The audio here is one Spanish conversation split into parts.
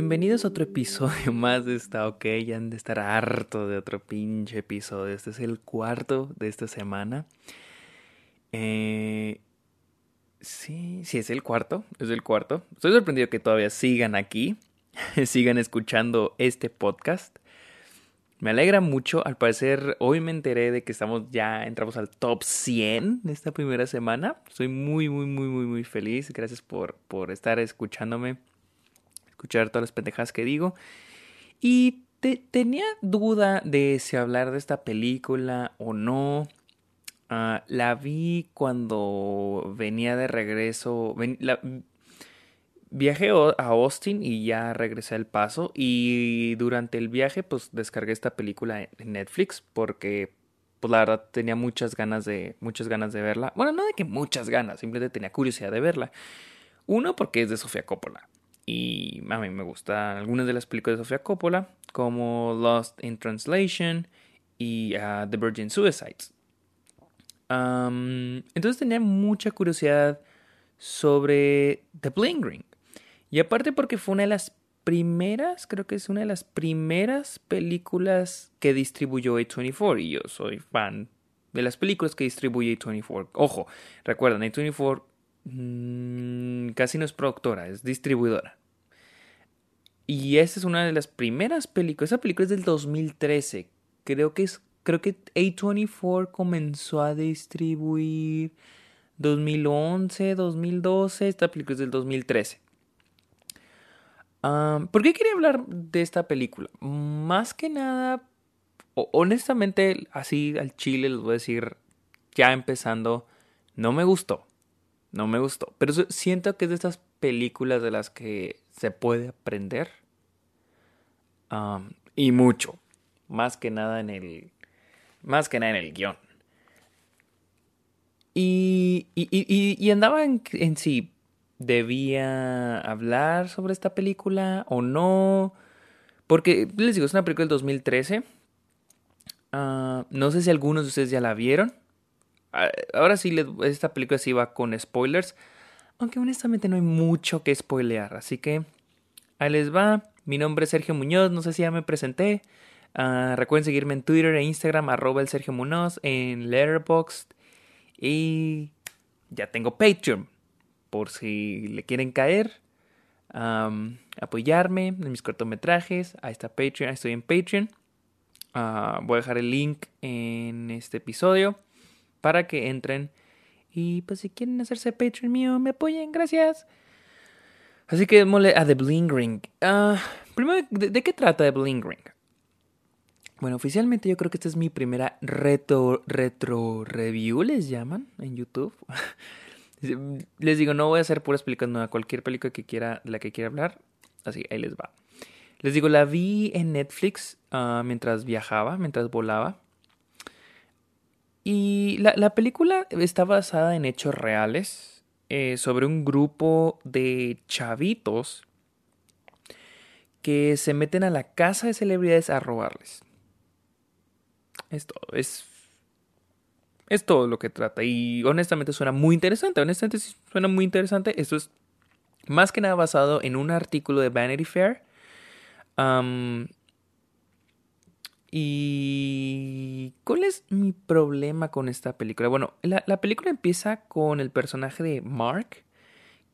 Bienvenidos a otro episodio más de esta OK. Ya han de estar harto de otro pinche episodio. Este es el cuarto de esta semana. Eh, sí, sí, es el cuarto. Es el cuarto. Estoy sorprendido que todavía sigan aquí. sigan escuchando este podcast. Me alegra mucho. Al parecer, hoy me enteré de que estamos ya, entramos al top 100 de esta primera semana. Estoy muy, muy, muy, muy, muy feliz. Gracias por, por estar escuchándome escuchar todas las pendejadas que digo. Y tenía duda de si hablar de esta película o no. Ah, la vi cuando venía de regreso. viajé a Austin y ya regresé al paso. Y durante el viaje, pues descargué esta película en Netflix porque, pues la verdad, tenía muchas ganas de, muchas ganas de verla. Bueno, no de que muchas ganas, simplemente tenía curiosidad de verla. Uno, porque es de Sofía Coppola. Y a mí me gustan algunas de las películas de Sofía Coppola, como Lost in Translation y uh, The Virgin Suicides. entonces tenía mucha curiosidad sobre The Bling Ring. Y aparte porque fue una de las primeras, creo que es una de las primeras películas que distribuyó A24. Y yo soy fan de las películas que distribuye A24. Ojo, recuerden, A24 mm, casi no es productora, es distribuidora. Y esa es una de las primeras películas. Esa película es del 2013. Creo que es. Creo que A24 comenzó a distribuir 2011, 2012. Esta película es del 2013. ¿Por qué quería hablar de esta película? Más que nada, honestamente, así al chile les voy a decir, ya empezando, no me gustó. No me gustó. Pero siento que es de estas películas de las que se puede aprender y mucho. Más que nada en el. Más que nada en el guion. Y, y, y, y andaba en, en, si debía hablar sobre esta película o no. Porque les digo, es una película del 2013. Ah, no sé si algunos de ustedes ya la vieron. Ah, ahora sí, esta película sí va con spoilers. Aunque honestamente no hay mucho que spoilear. Así que ahí les va. Mi nombre es Sergio Muñoz, no sé si ya me presenté. Ah, recuerden seguirme en Twitter e Instagram, arroba el Sergio Muñoz, en Letterboxd. Y ya tengo Patreon, por si le quieren caer. apoyarme en mis cortometrajes. Ahí está Patreon, estoy en Patreon. Ah, voy a dejar el link en este episodio para que entren. Y pues si quieren hacerse Patreon mío, me apoyen, gracias. Así que démosle a The Bling Ring. Ah, primero, ¿de, qué trata The Bling Ring? Bueno, oficialmente yo creo que esta es mi primera retro, retro review, les llaman en YouTube. les digo, no voy a hacer puras películas, a cualquier película que quiera, la que quiera hablar. Así, ahí les va. Les digo, la vi en Netflix ah, mientras viajaba, mientras volaba. Y la, la película está basada en hechos reales. Eh, sobre un grupo de chavitos que se meten a la casa de celebridades a robarles. Esto es es todo lo que trata. Y honestamente suena muy interesante. Honestamente suena muy interesante. Esto es más que nada basado en un artículo de Vanity Fair. ¿Y cuál es mi problema con esta película? Bueno, la, película empieza con el personaje de Mark,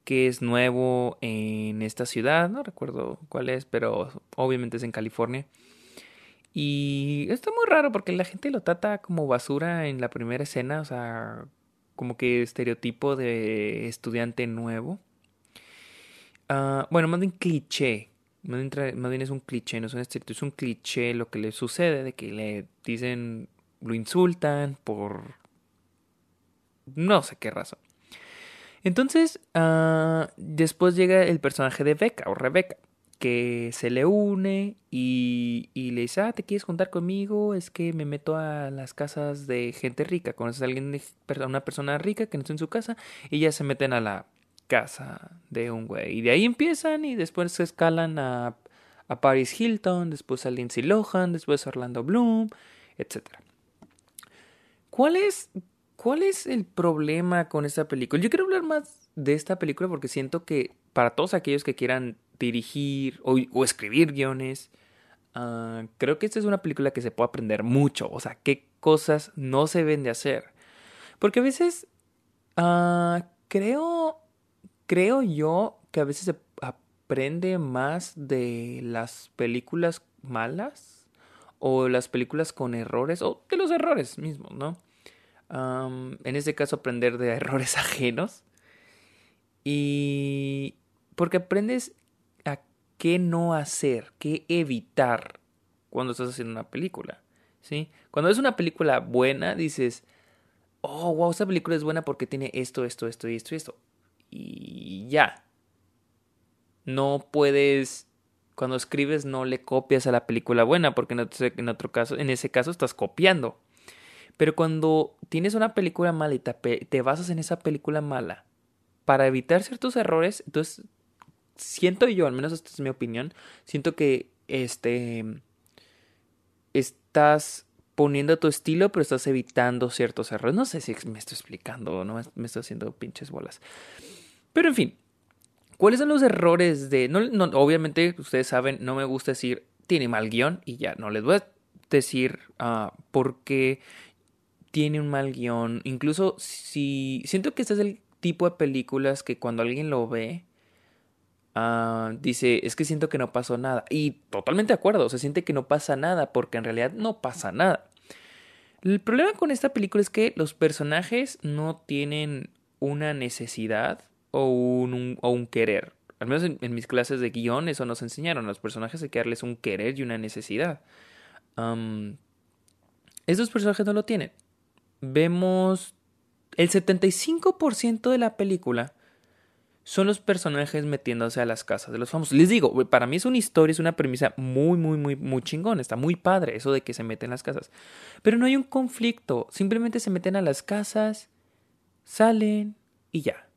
que es nuevo en esta ciudad, no recuerdo cuál es, pero obviamente es en California. Y está muy raro porque la gente lo trata como basura en la primera escena, o sea, como que estereotipo de estudiante nuevo. Ah, bueno, más bien cliché, más bien, es un cliché, no es un estricto, es un cliché lo que le sucede, de que le dicen, lo insultan por no sé qué razón. Entonces, uh, después llega el personaje de Becca o Rebeca, que se le une y, y, le dice, ah, ¿te quieres juntar conmigo? Es que me meto a las casas de gente rica. Conoces a alguien, una persona rica que no está en su casa y ya se meten a la casa de un güey. Y de ahí empiezan y después se escalan a, a Paris Hilton, después a Lindsay Lohan, después a Orlando Bloom, etc. ¿Cuál es, ¿Cuál es el problema con esta película? Yo quiero hablar más de esta película porque siento que para todos aquellos que quieran dirigir o, escribir guiones. Ah, creo que esta es una película que se puede aprender mucho. O sea, qué cosas no se deben de hacer. Porque a veces ah, creo, creo yo que a veces se aprende más de las películas malas o las películas con errores o de los errores mismos, ¿no? en este caso aprender de errores ajenos y porque aprendes a qué no hacer, qué evitar cuando estás haciendo una película, ¿sí? Cuando es una película buena dices, oh, wow, esta película es buena porque tiene esto, esto, esto y esto y esto. Y ya, no puedes cuando escribes no le copias a la película buena porque en otro, caso en ese caso estás copiando. Pero cuando tienes una película mala y te, basas en esa película mala para evitar ciertos errores entonces siento yo al menos esta es mi opinión siento que este estás poniendo tu estilo pero estás evitando ciertos errores no sé si me estoy explicando o no me estoy haciendo pinches bolas pero en fin ¿Cuáles son los errores de.? Obviamente, ustedes saben, no me gusta decir tiene mal guion y ya, no les voy a decir uh, por qué tiene un mal guion. Incluso si. Siento que este es el tipo de películas que cuando alguien lo ve. Uh, dice, es que siento que no pasó nada. Y totalmente de acuerdo, se siente que no pasa nada, porque en realidad no pasa nada. El problema con esta película es que los personajes no tienen una necesidad o un, o un querer. Al menos en, mis clases de guion eso nos enseñaron. Los personajes hay que darles un querer y una necesidad. estos personajes no lo tienen. Vemos el 75% de la película son los personajes metiéndose a las casas de los famosos. Les digo, para mí es una historia, es una premisa muy, muy, muy, muy chingón. Está muy padre eso de que se meten las casas. Pero no hay un conflicto. Simplemente se meten a las casas, salen y ya.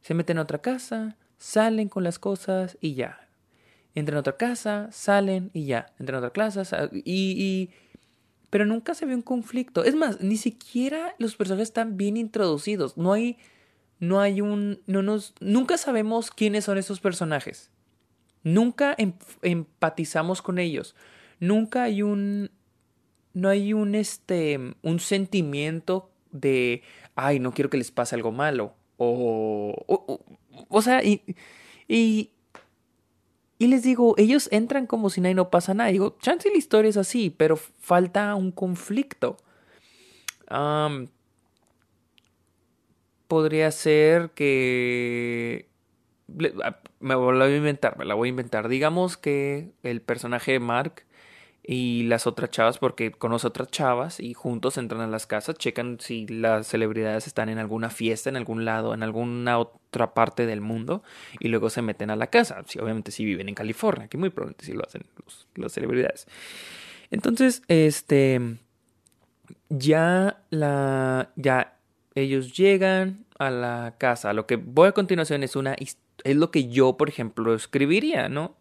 Se meten a otra casa, salen con las cosas y ya. Entran a otra casa, salen y ya. Entran a otra casa y, y... Pero nunca se ve un conflicto. Es más, ni siquiera los personajes están bien introducidos. No hay... No hay un... No nos... Nunca sabemos quiénes son esos personajes. Nunca em, empatizamos con ellos. Nunca hay un... No hay un este... Un sentimiento de... Ay, no quiero que les pase algo malo o, o, sea, y, y, y, les digo, ellos entran como si nadie no pasa nada. digo, chance la historia es así, pero falta un conflicto. Podría ser que... Me voy a inventar, me la voy a inventar. Digamos que el personaje de Mark y las otras chavas porque conoce otras chavas y juntos entran a las casas, checan si las celebridades están en alguna fiesta, en algún lado, en alguna otra parte del mundo y luego se meten a la casa. obviamente si viven en California, que muy probablemente sí lo hacen los, las celebridades. Entonces, este, ya la, ya ellos llegan a la casa. Lo que voy a continuación es una, es lo que yo, por ejemplo, escribiría, ¿no?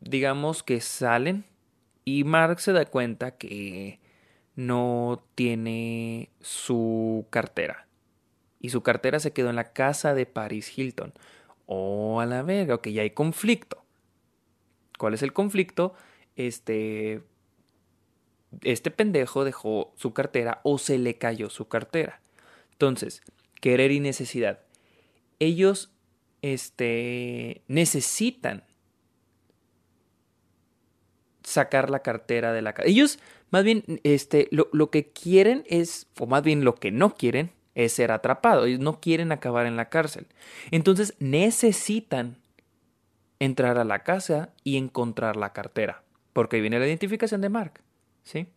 digamos que salen y Mark se da cuenta que no tiene su cartera. Y su cartera se quedó en la casa de Paris Hilton. Oh, a la verga, ok, ya hay conflicto. ¿Cuál es el conflicto? Este. Este pendejo dejó su cartera o se le cayó su cartera. Entonces, querer y necesidad. Ellos este, necesitan sacar la cartera de la casa. Ellos, más bien, este, lo, que quieren es, o más bien lo que no quieren, es ser atrapados. Ellos no quieren acabar en la cárcel. Entonces necesitan entrar a la casa y encontrar la cartera. Porque ahí viene la identificación de Mark. ¿Sí?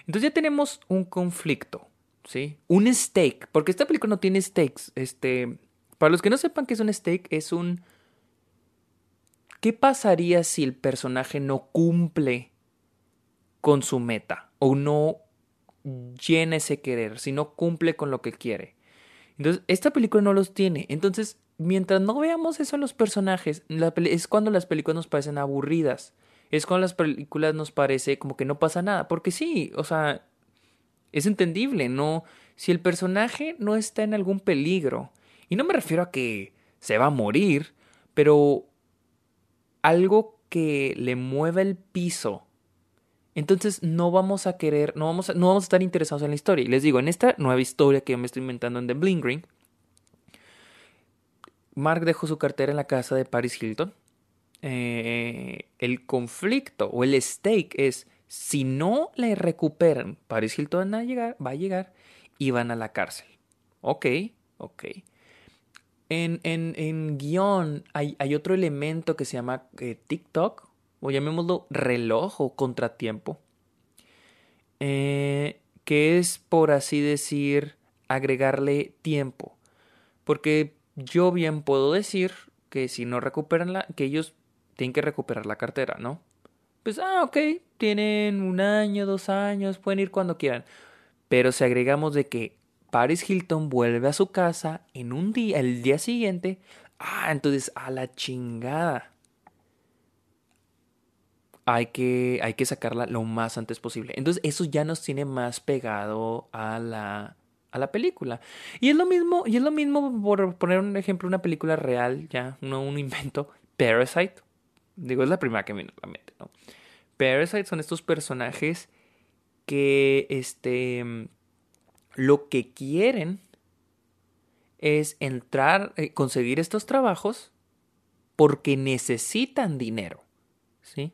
Entonces ya tenemos un conflicto. ¿Sí? Un stake. Porque esta película no tiene stakes. Este. Para los que no sepan qué es un stake, es un ¿Qué pasaría si el personaje no cumple con su meta o no llena ese querer, si no cumple con lo que quiere? Entonces, esta película no los tiene. Entonces, mientras no veamos eso en los personajes, es cuando las películas nos parecen aburridas. Es cuando las películas nos parece como que no pasa nada. Porque sí, o sea, es entendible, ¿no? Si el personaje no está en algún peligro, y no me refiero a que se va a morir, pero algo que le mueva el piso, entonces no vamos a querer, no vamos a, no vamos a estar interesados en la historia. Y les digo, en esta nueva historia que yo me estoy inventando en The Bling Ring, Mark dejó su cartera en la casa de Paris Hilton. Eh, el conflicto o el stake es si no le recuperan, Paris Hilton va a llegar, va a llegar y van a la cárcel. Ok, ok. En, en, en guion hay, hay, otro elemento que se llama eh, TikTok, o llamémoslo reloj o contratiempo, eh, que es, por así decir, agregarle tiempo. Porque yo bien puedo decir que si no recuperan la, que ellos tienen que recuperar la cartera, ¿no? Pues, ah, ok, tienen un año, dos años, pueden ir cuando quieran. Pero si agregamos de que Paris Hilton vuelve a su casa en un día, el día siguiente, ah, entonces a la chingada. Hay que, hay que sacarla lo más antes posible. Entonces eso ya nos tiene más pegado a la, a la película. Y es lo mismo, y es lo mismo por poner un ejemplo, una película real, ya, no un invento, Parasite. Digo, es la primera que me viene a la mente, ¿no? Parasite son estos personajes que, este, lo que quieren es entrar, eh, conseguir estos trabajos porque necesitan dinero, ¿sí?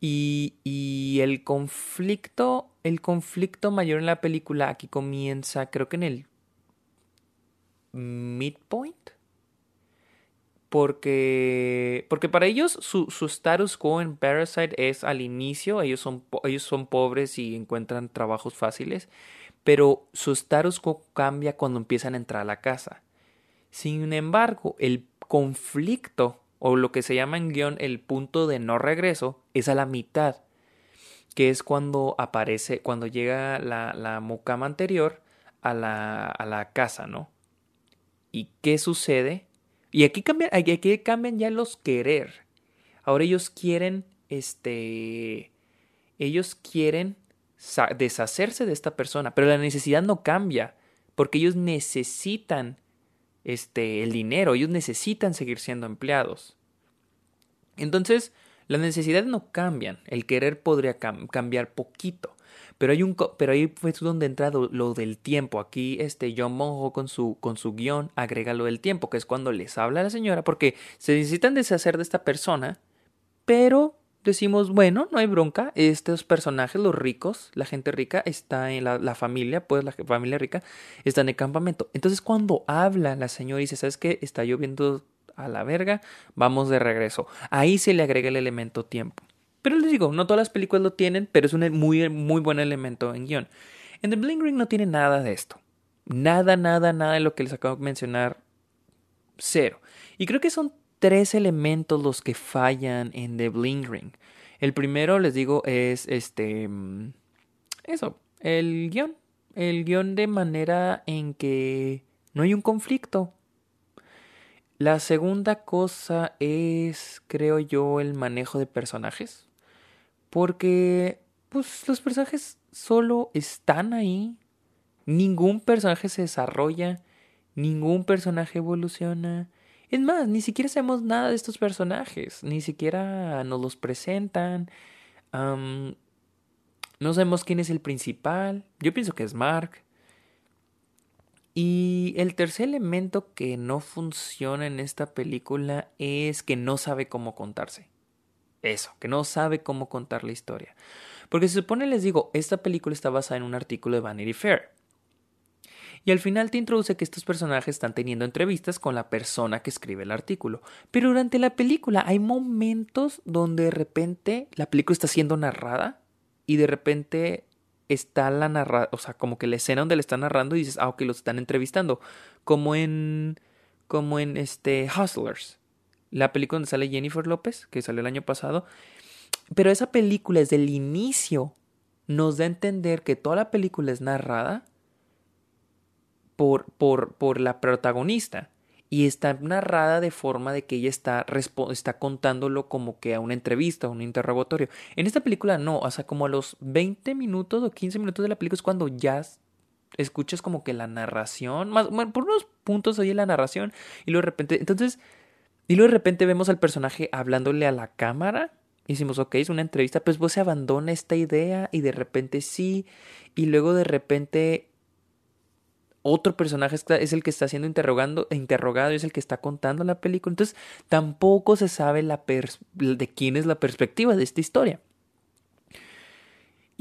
Y, y el conflicto el conflicto mayor en la película aquí comienza, creo que en el midpoint. Porque, porque para ellos su, su status quo en Parasite es al inicio, ellos son, ellos son pobres y encuentran trabajos fáciles, pero su status quo cambia cuando empiezan a entrar a la casa. Sin embargo, el conflicto, o lo que se llama en guion el punto de no regreso, es a la mitad que es cuando aparece, cuando llega la, la mucama anterior a la, a la casa, ¿no? ¿Y qué sucede? Y aquí cambian, aquí cambian ya los querer. Ahora ellos quieren, este, ellos quieren deshacerse de esta persona, pero la necesidad no cambia, porque ellos necesitan, este, el dinero, ellos necesitan seguir siendo empleados. Entonces, las necesidades no cambian, el querer podría cambiar poquito. Pero, hay un, pero ahí fue donde entra lo, del tiempo. Aquí este John Monjo con su, con su guion agrega lo del tiempo, que es cuando les habla a la señora, porque se necesitan deshacer de esta persona, pero decimos, bueno, no hay bronca, estos personajes, los ricos, la gente rica, está en la, la, familia, pues la familia rica, está en el campamento. Entonces cuando habla la señora y dice, ¿sabes qué? Está lloviendo a la verga, vamos de regreso. Ahí se le agrega el elemento tiempo. Pero les digo, no todas las películas lo tienen, pero es un muy, muy buen elemento en guion. En The Bling Ring no tiene nada de esto. Nada, nada, nada de lo que les acabo de mencionar. Cero. Y creo que son tres elementos los que fallan en The Bling Ring. El primero, les digo, es este. Mm, eso, el guion. El guion de manera en que no hay un conflicto. La segunda cosa es, creo yo, el manejo de personajes. Porque, pues, los personajes solo están ahí. Ningún personaje se desarrolla. Ningún personaje evoluciona. Es más, ni siquiera sabemos nada de estos personajes. Ni siquiera nos los presentan. no sabemos quién es el principal. Yo pienso que es Mark. Y el tercer elemento que no funciona en esta película es que no sabe cómo contarse. Eso, que no sabe cómo contar la historia. Porque se supone, les digo, esta película está basada en un artículo de Vanity Fair. Y al final te introduce que estos personajes están teniendo entrevistas con la persona que escribe el artículo. Pero durante la película hay momentos donde de repente la película está siendo narrada y de repente está la narra, o sea, como que la escena donde le están narrando y dices, ah, ok, los están entrevistando, como en, como en este Hustlers, la película donde sale Jennifer López, que salió el año pasado, pero esa película desde el inicio nos da a entender que toda la película es narrada por, por, por la protagonista y está narrada de forma de que ella está, está contándolo como que a una entrevista, a un interrogatorio. En esta película no, o sea, como a los 20 minutos o 15 minutos de la película es cuando ya escuchas como que la narración, más, por unos puntos oye la narración y luego de repente, entonces Y luego de repente vemos al personaje hablándole a la cámara. Y decimos, ok, es una entrevista, pues vos se abandona esta idea y de repente sí. Y luego de repente otro personaje es el que está siendo interrogando, interrogado y es el que está contando la película. Entonces tampoco se sabe la de quién es la perspectiva de esta historia.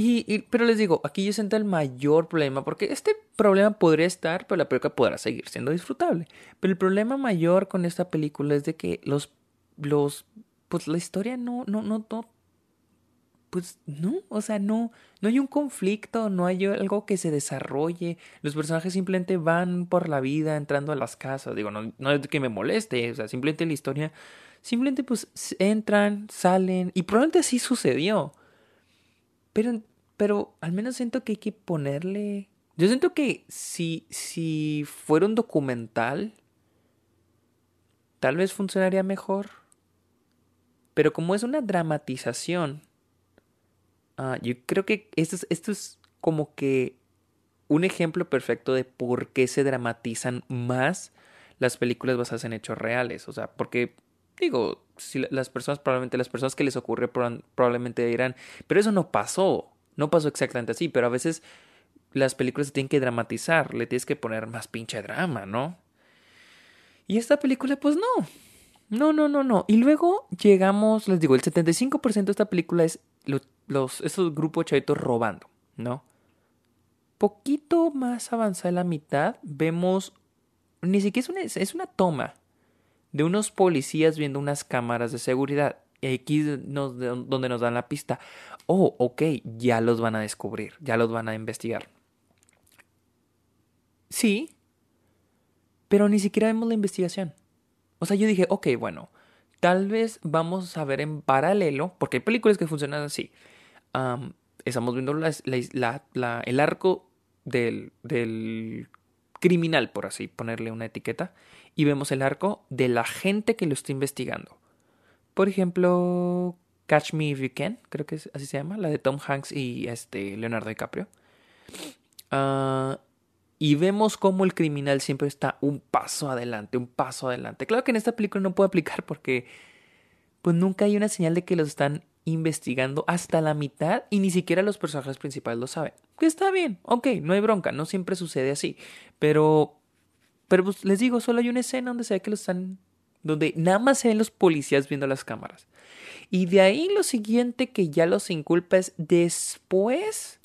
Y, pero les digo, aquí yo siento el mayor problema, porque este problema podría estar, pero la película podrá seguir siendo disfrutable. Pero el problema mayor con esta película es de que los, los, pues la historia no, no, no, no, pues no, o sea, no, no hay un conflicto, no hay algo que se desarrolle. Los personajes simplemente van por la vida entrando a las casas. Digo, no, no es que me moleste, o sea, simplemente la historia, simplemente pues entran, salen, y probablemente así sucedió. Pero pero al menos siento que hay que ponerle... Yo siento que si, si fuera un documental, tal vez funcionaría mejor. Pero como es una dramatización, uh, yo creo que esto es, esto es como que un ejemplo perfecto de por qué se dramatizan más las películas basadas en hechos reales. O sea, porque, digo, las personas, probablemente las personas que les ocurre probablemente dirán, pero eso no pasó. No pasó exactamente así, pero a veces las películas se tienen que dramatizar, le tienes que poner más pinche drama, ¿no? Y esta película, pues no. No, no, no, no. Y luego llegamos, les digo, el 75% de esta película es los, esos grupos chavitos robando, ¿no? Poquito más avanzada la mitad, vemos, ni siquiera es una, es una toma de unos policías viendo unas cámaras de seguridad. Aquí donde nos dan la pista. Oh, ok, ya los van a descubrir, ya los van a investigar. Sí, pero ni siquiera vemos la investigación. O sea, yo dije, ok, bueno, tal vez vamos a ver en paralelo, porque hay películas que funcionan así. estamos viendo el arco del, del criminal, por así ponerle una etiqueta, y vemos el arco de la gente que lo está investigando. Por ejemplo, Catch Me If You Can, creo que así se llama, la de Tom Hanks y este Leonardo DiCaprio. Ah, y vemos cómo el criminal siempre está un paso adelante, un paso adelante. Claro que en esta película no puede aplicar porque pues nunca hay una señal de que los están investigando hasta la mitad y ni siquiera los personajes principales lo saben. Que está bien, ok, no hay bronca, no siempre sucede así. Pero, pero pues les digo, solo hay una escena donde se ve que los están donde nada más se ven los policías viendo las cámaras. Y de ahí lo siguiente que ya los inculpa es después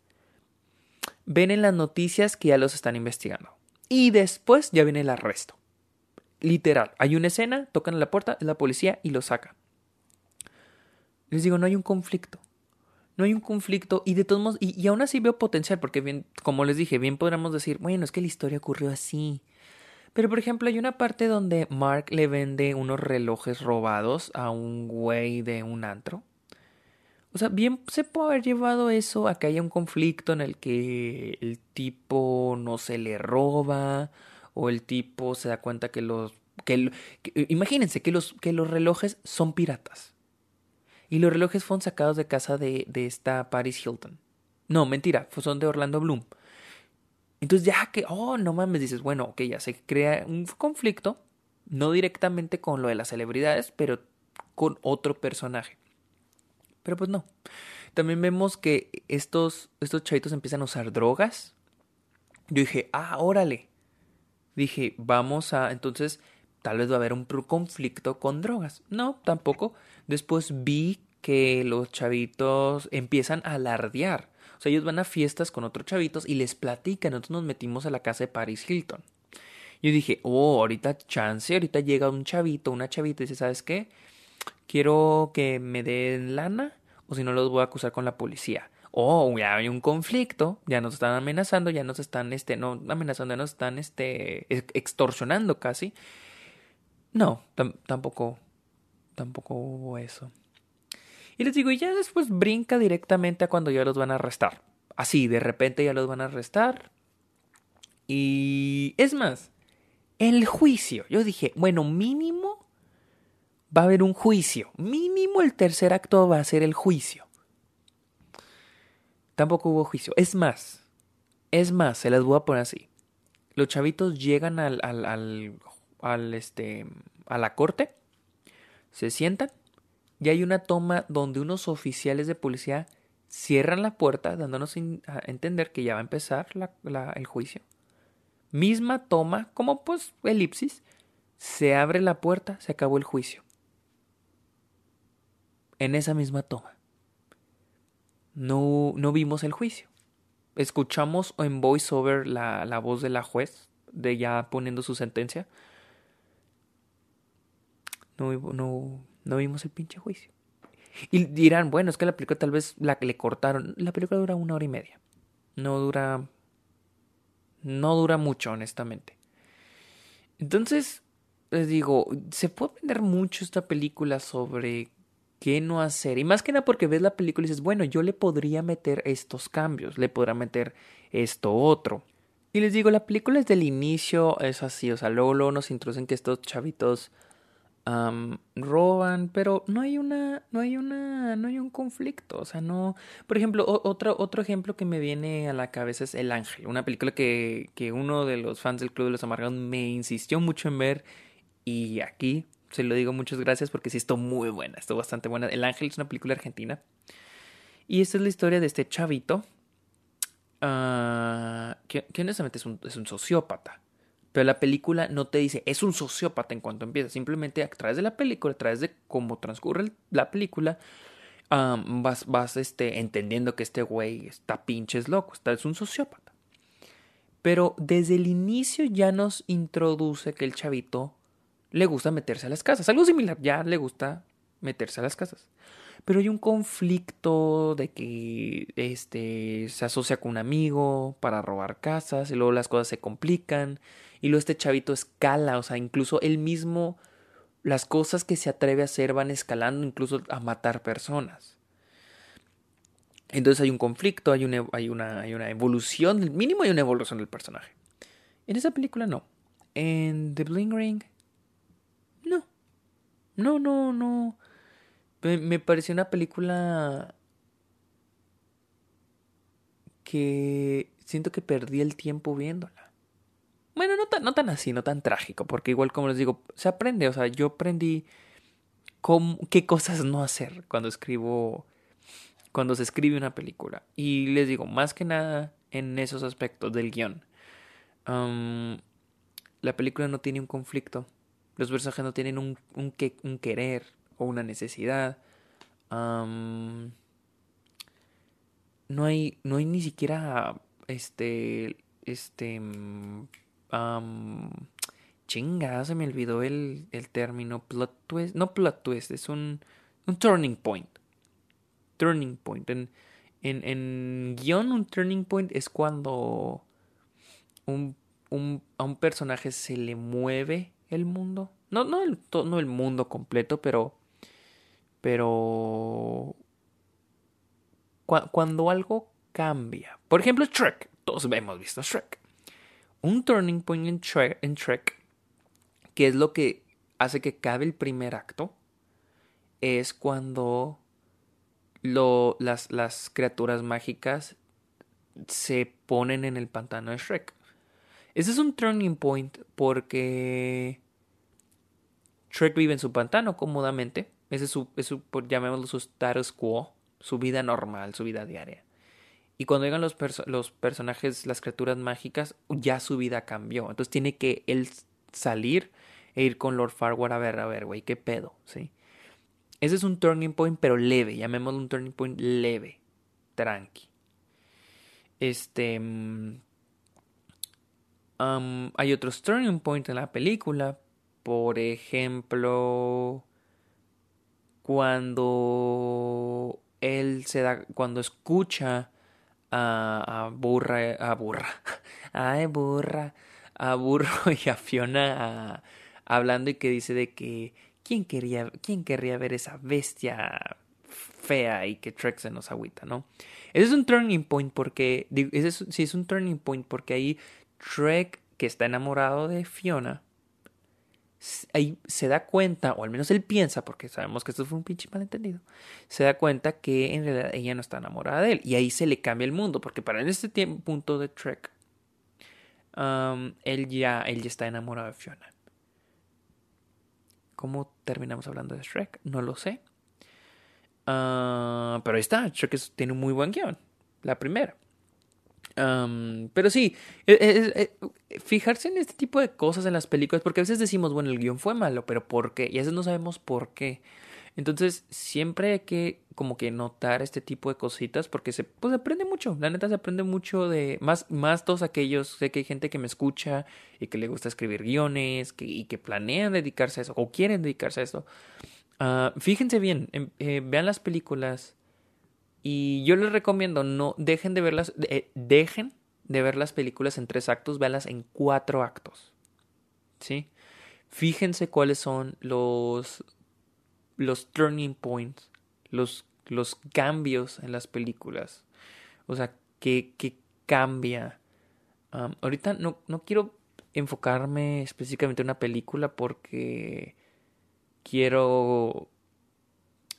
ven en las noticias que ya los están investigando. Y después ya viene el arresto. Literal, hay una escena, tocan la puerta, es la policía y lo sacan. Les digo, no hay un conflicto. No hay un conflicto y de todos modos, y, y aún así veo potencial, porque bien, como les dije, bien podríamos decir, bueno, es que la historia ocurrió así. Pero por ejemplo hay una parte donde Mark le vende unos relojes robados a un güey de un antro. O sea, bien se puede haber llevado eso a que haya un conflicto en el que el tipo no se le roba o el tipo se da cuenta que los que, imagínense que los que los relojes son piratas. Y los relojes fueron sacados de casa de, de esta Paris Hilton. No, mentira, son de Orlando Bloom. Entonces ya que, oh, no mames, dices, bueno, ok, ya se crea un conflicto, no directamente con lo de las celebridades, pero con otro personaje. Pero pues no. También vemos que estos, estos chavitos empiezan a usar drogas. Yo dije, ah, órale. Dije, vamos a, entonces, tal vez va a haber un conflicto con drogas. No, tampoco. Después vi que los chavitos empiezan a alardear sea, ellos van a fiestas con otros chavitos y les platican. Nosotros nos metimos a la casa de Paris Hilton. Yo dije, oh, ahorita chance, ahorita llega un chavito, una chavita y dice, ¿sabes qué? Quiero que me den lana o si no los voy a acusar con la policía. Oh, ya hay un conflicto, ya nos están amenazando, ya nos están, este, no amenazando, ya nos están, este, extorsionando casi. No, tampoco, tampoco hubo eso. Y les digo, y ya después brinca directamente a cuando ya los van a arrestar. Así, de repente ya los van a arrestar. Y es más, el juicio. Yo dije, bueno, mínimo va a haber un juicio. Mínimo el tercer acto va a ser el juicio. Tampoco hubo juicio. Es más, es más, se las voy a poner así. Los chavitos llegan al, al, al, al este, a la corte se sientan y hay una toma donde unos oficiales de policía cierran la puerta dándonos a entender que ya va a empezar el juicio. Misma toma, como pues elipsis, se abre la puerta, se acabó el juicio. En esa misma toma. No, no vimos el juicio. Escuchamos en voiceover la, la voz de la juez, de ya poniendo su sentencia. No, no, no vimos el pinche juicio. Y dirán, bueno, es que la película tal vez la que le cortaron. La película dura una hora y media. No dura. No dura mucho, honestamente. Entonces, les digo, se puede aprender mucho esta película sobre qué no hacer. Y más que nada porque ves la película y dices, bueno, yo le podría meter estos cambios, le podría meter esto otro. Y les digo, la película es del inicio, es así, o sea, luego, luego nos introducen que estos chavitos roban, pero no hay una, no hay una, no hay un conflicto, o sea, no, por ejemplo, otro, otro ejemplo que me viene a la cabeza es El Ángel, una película que, que uno de los fans del Club de los Amargados me insistió mucho en ver y aquí se lo digo muchas gracias porque sí estuvo muy buena, estuvo bastante buena. El Ángel es una película argentina y esta es la historia de este chavito uh, que, honestamente es es un sociópata. Pero la película no te dice, es un sociópata en cuanto empieza. Simplemente a través de la película, a través de cómo transcurre la película, vas, vas este, entendiendo que este güey está pinches loco, está, es un sociópata. Pero desde el inicio ya nos introduce que el chavito le gusta meterse a las casas. Algo similar, ya le gusta meterse a las casas. Pero hay un conflicto de que este se asocia con un amigo para robar casas y luego las cosas se complican y luego este chavito escala, o sea, incluso él mismo, las cosas que se atreve a hacer van escalando incluso a matar personas. Entonces hay un conflicto, hay una, hay una, hay una evolución, mínimo hay una evolución del personaje. En esa película no. En The Bling Ring, no. No, no, no. Me, pareció una película que siento que perdí el tiempo viéndola. Bueno, no tan, no tan así, no tan trágico, porque igual como les digo, se aprende, o sea, yo aprendí qué cosas no hacer cuando escribo, cuando se escribe una película. Y les digo, más que nada en esos aspectos del guion. la película no tiene un conflicto, los personajes no tienen un, un querer o una necesidad. no hay, no hay ni siquiera este, este, chinga, se me olvidó el, el término plot twist. No plot twist, es un, un turning point. Turning point. En, en, en guion, un turning point es cuando un, un, a un personaje se le mueve el mundo. No, no, el, no el mundo completo, pero. Pero. cuando algo cambia. Por ejemplo, Shrek. Todos hemos visto Shrek un turning point en Trek, que es lo que hace que cabe el primer acto, es cuando las, las criaturas mágicas se ponen en el pantano de Shrek. Ese es un turning point porque Shrek vive en su pantano cómodamente. Ese es su, llamémoslo su status quo, su vida normal, su vida diaria. Y cuando llegan los, los personajes, las criaturas mágicas, ya su vida cambió. Entonces tiene que él salir e ir con Lord Farquhar a ver, a ver, güey, qué pedo, ¿sí? Ese es un turning point, pero leve, llamémoslo un turning point leve, tranqui. Este. Mm, hay otros turning points en la película. Por ejemplo, cuando él se da, cuando escucha a, Burra, a Burra, ay Burra, a Burro y a Fiona hablando y que dice de que quién quería, quién querría ver esa bestia fea y que Trek se nos agüita, ¿no? Ese es un turning point porque, ese es, sí es un turning point porque ahí Trek que está enamorado de Fiona ahí se da cuenta, o al menos él piensa, porque sabemos que esto fue un pinche malentendido, se da cuenta que en realidad ella no está enamorada de él. Y ahí se le cambia el mundo, porque para en este tiempo, punto de Trek, él, ya, él ya está enamorado de Fiona. ¿Cómo terminamos hablando de Shrek? No lo sé. Ah, pero ahí está, Shrek tiene un muy buen guion. La primera. Pero sí, e, e, e, fijarse en este tipo de cosas en las películas, porque a veces decimos, bueno, el guion fue malo, pero ¿por qué? Y a veces no sabemos por qué. Entonces, siempre hay que como que notar este tipo de cositas porque se pues aprende mucho, la neta se aprende mucho de más más todos aquellos, sé que hay gente que me escucha y que le gusta escribir guiones que, y que planean dedicarse a eso o quieren dedicarse a eso. Ah, fíjense bien, em, eh, vean las películas y yo les recomiendo no dejen de verlas eh, dejen de ver las películas en tres actos, véanlas en cuatro actos. ¿Sí? Fíjense cuáles son los los turning points, los, los cambios en las películas. O sea, ¿qué, cambia? ahorita no, no quiero enfocarme específicamente en una película porque quiero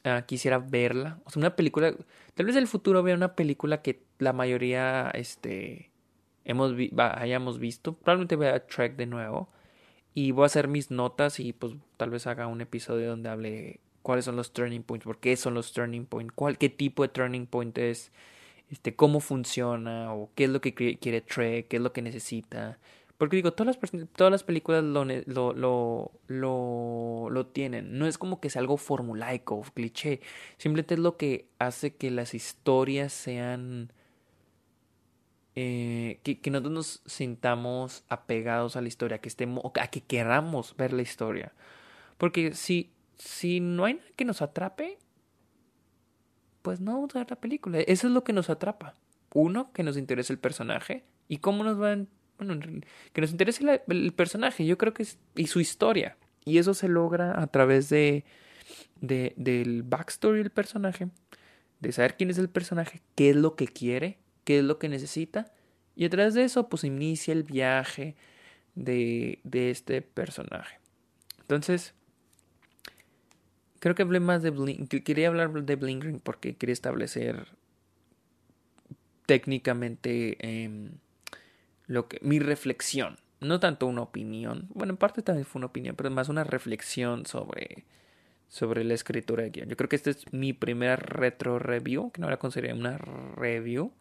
ah, quisiera verla. O sea una película tal vez en el futuro vea una película que la mayoría este hemos hayamos visto. Probablemente vea Trek de nuevo. Y voy a hacer mis notas y pues tal vez haga un episodio donde hable cuáles son los turning points, por qué son los turning points, cuál, qué tipo de turning point es, este, cómo funciona o qué es lo que quiere Trek, qué es lo que necesita. Porque digo, todas las, todas las películas lo, lo, lo, lo, lo tienen. No es como que sea algo formulaico cliché. Simplemente es lo que hace que las historias sean... Eh, que, que, nosotros nos sintamos apegados a la historia, que estemos, a que queramos ver la historia. Porque si si no hay nada que nos atrape, pues no vamos a ver la película. Eso es lo que nos atrapa. Uno, que nos interese el personaje. Y cómo nos van. Bueno, que nos interese el personaje. Yo creo que es. Y su historia. Y eso se logra a través de. de del backstory del personaje. De saber quién es el personaje. Qué es lo que quiere. Qué es lo que necesita. Y a través de eso, pues inicia el viaje de, de este personaje. Entonces, Creo que hablé más de Blink. Quería hablar de Blink porque quería establecer técnicamente em, lo que mi reflexión. No tanto una opinión. Bueno, en parte también fue una opinión, pero más una reflexión sobre, sobre la escritura de guion. Yo creo que esta es mi primera retro review, que no la consideré una review.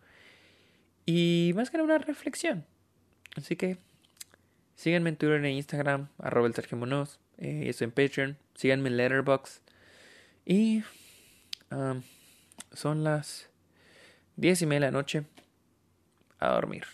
Y más que una reflexión. Así que síganme en Twitter e Instagram, arroba el Sergio Monos. Eh, estoy en Patreon. Síganme en Letterboxd. Y son las diez y media de la noche a dormir.